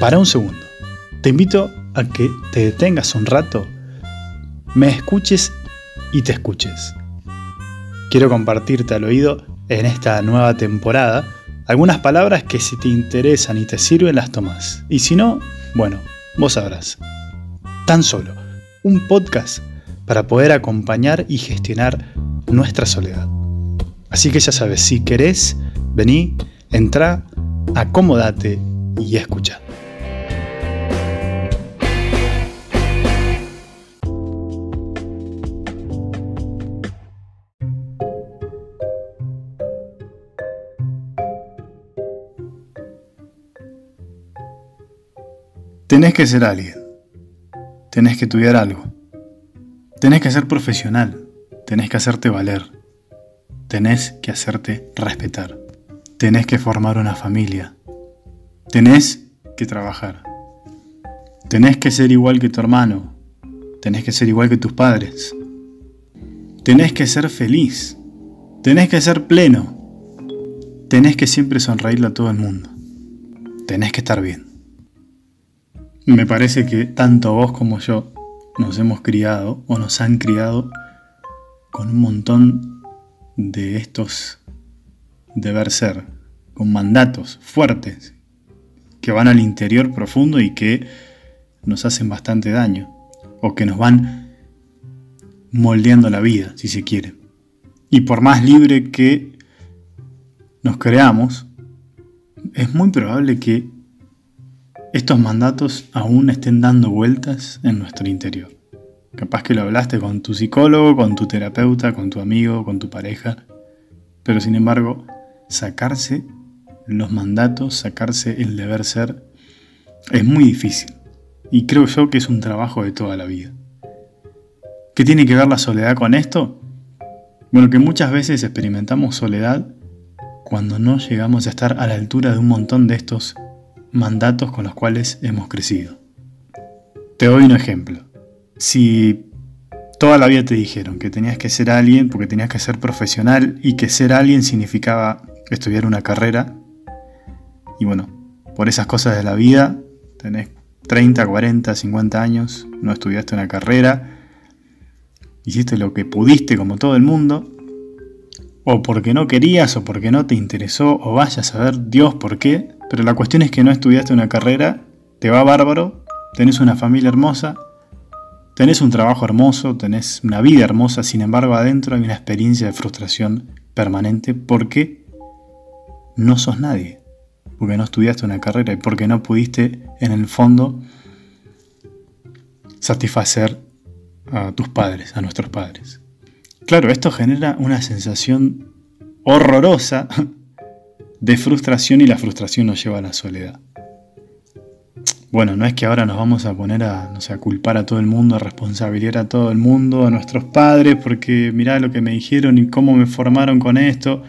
Para un segundo. Te invito a que te detengas un rato, me escuches y te escuches. Quiero compartirte al oído en esta nueva temporada algunas palabras que si te interesan y te sirven las tomas. Y si no, bueno, vos sabrás. Tan solo un podcast para poder acompañar y gestionar nuestra soledad. Así que ya sabes, si querés, vení, entra, acomódate y escucha. Tenés que ser alguien. Tenés que estudiar algo. Tenés que ser profesional. Tenés que hacerte valer. Tenés que hacerte respetar. Tenés que formar una familia. Tenés que trabajar. Tenés que ser igual que tu hermano. Tenés que ser igual que tus padres. Tenés que ser feliz. Tenés que ser pleno. Tenés que siempre sonreírle a todo el mundo. Tenés que estar bien. Me parece que tanto vos como yo nos hemos criado o nos han criado con un montón de estos deber ser, con mandatos fuertes que van al interior profundo y que nos hacen bastante daño o que nos van moldeando la vida, si se quiere. Y por más libre que nos creamos, es muy probable que estos mandatos aún estén dando vueltas en nuestro interior. Capaz que lo hablaste con tu psicólogo, con tu terapeuta, con tu amigo, con tu pareja, pero sin embargo, sacarse los mandatos, sacarse el deber ser, es muy difícil. Y creo yo que es un trabajo de toda la vida. ¿Qué tiene que ver la soledad con esto? Bueno, que muchas veces experimentamos soledad cuando no llegamos a estar a la altura de un montón de estos mandatos con los cuales hemos crecido. Te doy un ejemplo. Si toda la vida te dijeron que tenías que ser alguien porque tenías que ser profesional y que ser alguien significaba estudiar una carrera, y bueno, por esas cosas de la vida, tenés 30, 40, 50 años, no estudiaste una carrera, hiciste lo que pudiste como todo el mundo, o porque no querías, o porque no te interesó, o vayas a ver Dios por qué, pero la cuestión es que no estudiaste una carrera, te va bárbaro, tenés una familia hermosa, tenés un trabajo hermoso, tenés una vida hermosa, sin embargo adentro hay una experiencia de frustración permanente porque no sos nadie, porque no estudiaste una carrera y porque no pudiste en el fondo satisfacer a tus padres, a nuestros padres. Claro, esto genera una sensación horrorosa de frustración y la frustración nos lleva a la soledad. Bueno, no es que ahora nos vamos a poner a, a culpar a todo el mundo, a responsabilizar a todo el mundo, a nuestros padres, porque mirá lo que me dijeron y cómo me formaron con esto.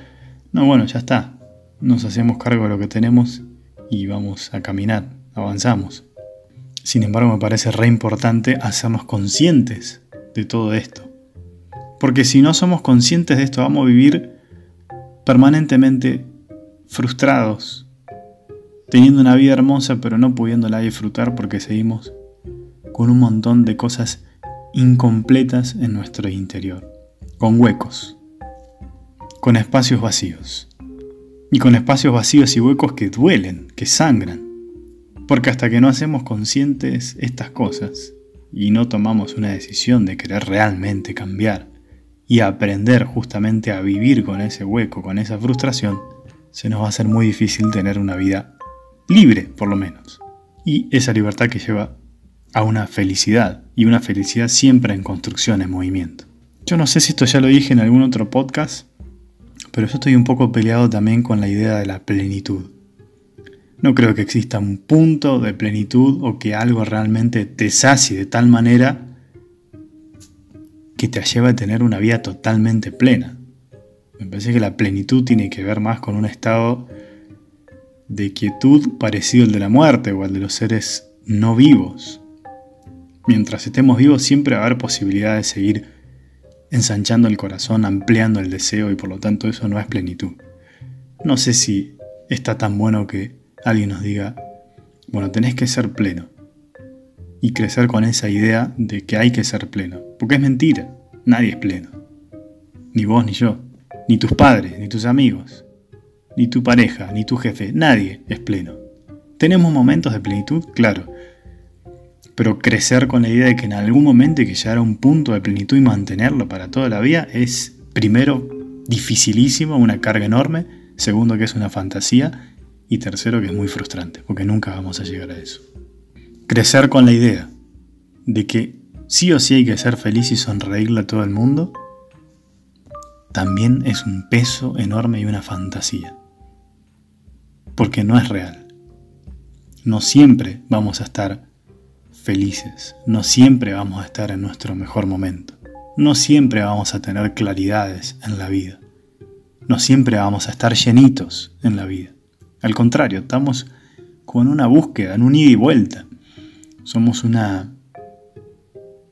No, bueno, ya está. Nos hacemos cargo de lo que tenemos y vamos a caminar, avanzamos. Sin embargo, me parece re importante hacernos conscientes de todo esto. Porque si no somos conscientes de esto, vamos a vivir permanentemente frustrados, teniendo una vida hermosa pero no pudiéndola disfrutar porque seguimos con un montón de cosas incompletas en nuestro interior, con huecos, con espacios vacíos, y con espacios vacíos y huecos que duelen, que sangran, porque hasta que no hacemos conscientes estas cosas y no tomamos una decisión de querer realmente cambiar y aprender justamente a vivir con ese hueco, con esa frustración, se nos va a hacer muy difícil tener una vida libre, por lo menos. Y esa libertad que lleva a una felicidad, y una felicidad siempre en construcción, en movimiento. Yo no sé si esto ya lo dije en algún otro podcast, pero yo estoy un poco peleado también con la idea de la plenitud. No creo que exista un punto de plenitud o que algo realmente te sacie de tal manera que te lleve a tener una vida totalmente plena. Me parece que la plenitud tiene que ver más con un estado de quietud parecido al de la muerte o al de los seres no vivos. Mientras estemos vivos siempre va a haber posibilidad de seguir ensanchando el corazón, ampliando el deseo y por lo tanto eso no es plenitud. No sé si está tan bueno que alguien nos diga Bueno, tenés que ser pleno. Y crecer con esa idea de que hay que ser pleno. Porque es mentira. Nadie es pleno. Ni vos ni yo. Ni tus padres, ni tus amigos. Ni tu pareja, ni tu jefe. Nadie es pleno. ¿Tenemos momentos de plenitud? Claro. Pero crecer con la idea de que en algún momento hay que llegar a un punto de plenitud y mantenerlo para toda la vida es, primero, dificilísimo, una carga enorme. Segundo, que es una fantasía. Y tercero, que es muy frustrante, porque nunca vamos a llegar a eso. Crecer con la idea de que sí o sí hay que ser feliz y sonreírle a todo el mundo, también es un peso enorme y una fantasía. Porque no es real. No siempre vamos a estar felices, no siempre vamos a estar en nuestro mejor momento, no siempre vamos a tener claridades en la vida, no siempre vamos a estar llenitos en la vida. Al contrario, estamos con una búsqueda, en un ida y vuelta. Somos una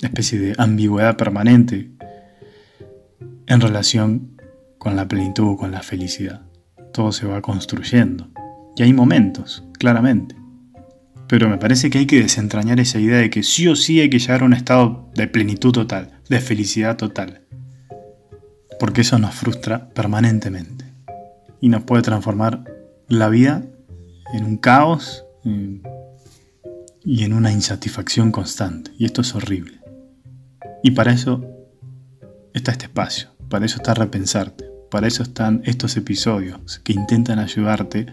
especie de ambigüedad permanente en relación con la plenitud, con la felicidad. Todo se va construyendo. Y hay momentos, claramente. Pero me parece que hay que desentrañar esa idea de que sí o sí hay que llegar a un estado de plenitud total, de felicidad total. Porque eso nos frustra permanentemente. Y nos puede transformar la vida en un caos y en una insatisfacción constante. Y esto es horrible. Y para eso está este espacio, para eso está repensarte, para eso están estos episodios que intentan ayudarte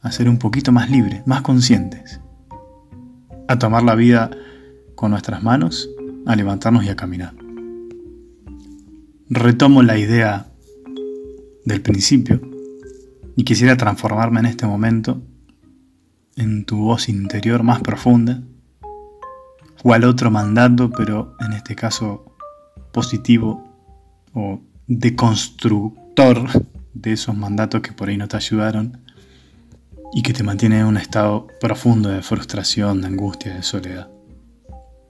a ser un poquito más libre, más conscientes, a tomar la vida con nuestras manos, a levantarnos y a caminar. Retomo la idea del principio y quisiera transformarme en este momento en tu voz interior más profunda, cual otro mandato, pero en este caso positivo o deconstructor de esos mandatos que por ahí no te ayudaron y que te mantienen en un estado profundo de frustración, de angustia, de soledad.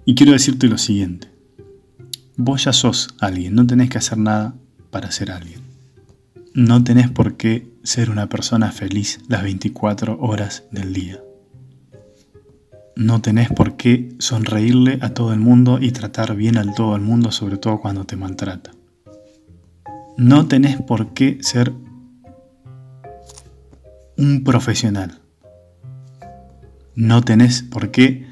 Y quiero decirte lo siguiente, vos ya sos alguien, no tenés que hacer nada para ser alguien. No tenés por qué ser una persona feliz las 24 horas del día. No tenés por qué sonreírle a todo el mundo y tratar bien al todo el mundo, sobre todo cuando te maltrata. No tenés por qué ser un profesional. No tenés por qué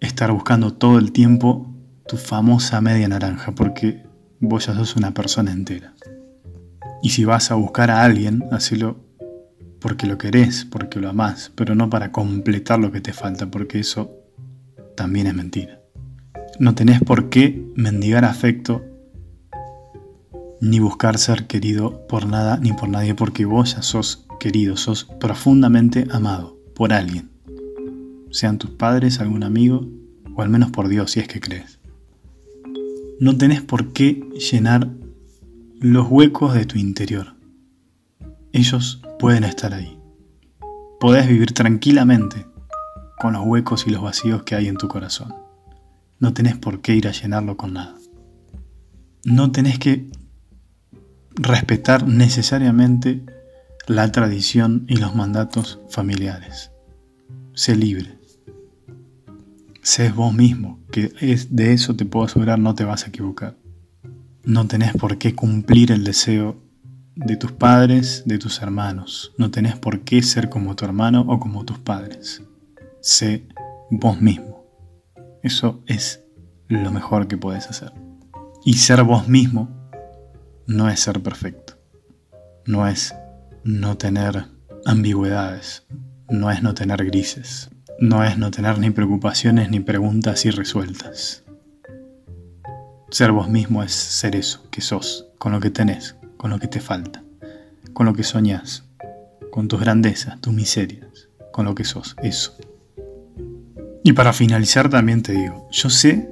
estar buscando todo el tiempo tu famosa media naranja, porque vos ya sos una persona entera. Y si vas a buscar a alguien, hacelo porque lo querés, porque lo amás, pero no para completar lo que te falta, porque eso también es mentira. No tenés por qué mendigar afecto ni buscar ser querido por nada ni por nadie, porque vos ya sos querido, sos profundamente amado por alguien, sean tus padres, algún amigo, o al menos por Dios si es que crees. No tenés por qué llenar los huecos de tu interior. Ellos pueden estar ahí. Podés vivir tranquilamente con los huecos y los vacíos que hay en tu corazón. No tenés por qué ir a llenarlo con nada. No tenés que respetar necesariamente la tradición y los mandatos familiares. Sé libre. Sé vos mismo, que es, de eso te puedo asegurar no te vas a equivocar. No tenés por qué cumplir el deseo de tus padres, de tus hermanos. No tenés por qué ser como tu hermano o como tus padres. Sé vos mismo. Eso es lo mejor que puedes hacer. Y ser vos mismo no es ser perfecto. No es no tener ambigüedades. No es no tener grises. No es no tener ni preocupaciones ni preguntas irresueltas. Ser vos mismo es ser eso que sos, con lo que tenés, con lo que te falta, con lo que soñás, con tus grandezas, tus miserias, con lo que sos, eso. Y para finalizar también te digo, yo sé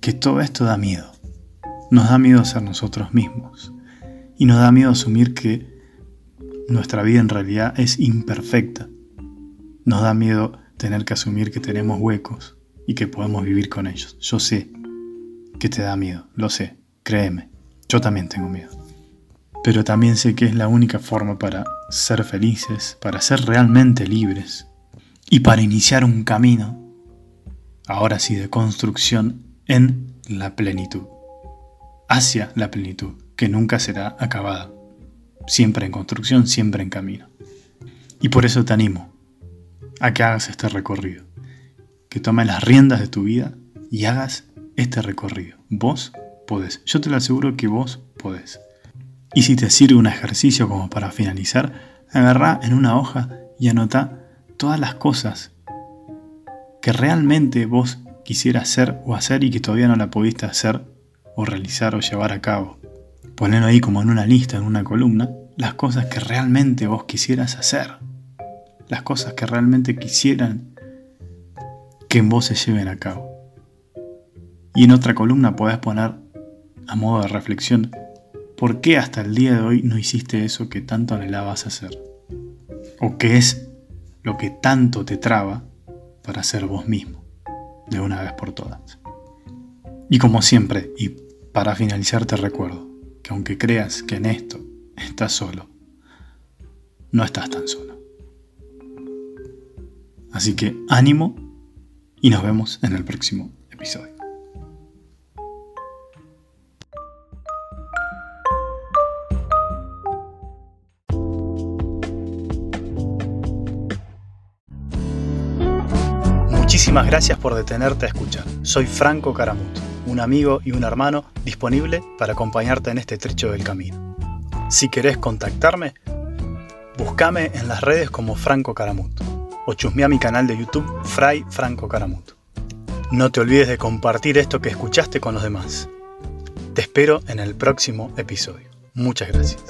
que todo esto da miedo. Nos da miedo ser nosotros mismos. Y nos da miedo asumir que nuestra vida en realidad es imperfecta. Nos da miedo tener que asumir que tenemos huecos y que podemos vivir con ellos. Yo sé que te da miedo, lo sé, créeme, yo también tengo miedo. Pero también sé que es la única forma para ser felices, para ser realmente libres y para iniciar un camino, ahora sí, de construcción en la plenitud, hacia la plenitud, que nunca será acabada, siempre en construcción, siempre en camino. Y por eso te animo a que hagas este recorrido, que tomes las riendas de tu vida y hagas este recorrido. Vos podés, yo te lo aseguro que vos podés. Y si te sirve un ejercicio como para finalizar, agarrá en una hoja y anota todas las cosas que realmente vos quisieras hacer o hacer y que todavía no la pudiste hacer o realizar o llevar a cabo. Ponelo ahí como en una lista, en una columna, las cosas que realmente vos quisieras hacer. Las cosas que realmente quisieran que en vos se lleven a cabo. Y en otra columna podés poner, a modo de reflexión, ¿por qué hasta el día de hoy no hiciste eso que tanto anhelabas hacer? ¿O qué es lo que tanto te traba para ser vos mismo, de una vez por todas. Y como siempre, y para finalizar te recuerdo que aunque creas que en esto estás solo, no estás tan solo. Así que ánimo y nos vemos en el próximo episodio. Muchísimas gracias por detenerte a escuchar. Soy Franco Caramut, un amigo y un hermano disponible para acompañarte en este trecho del camino. Si querés contactarme, búscame en las redes como Franco Caramut o chusmea mi canal de YouTube Fray Franco Caramut. No te olvides de compartir esto que escuchaste con los demás. Te espero en el próximo episodio. Muchas gracias.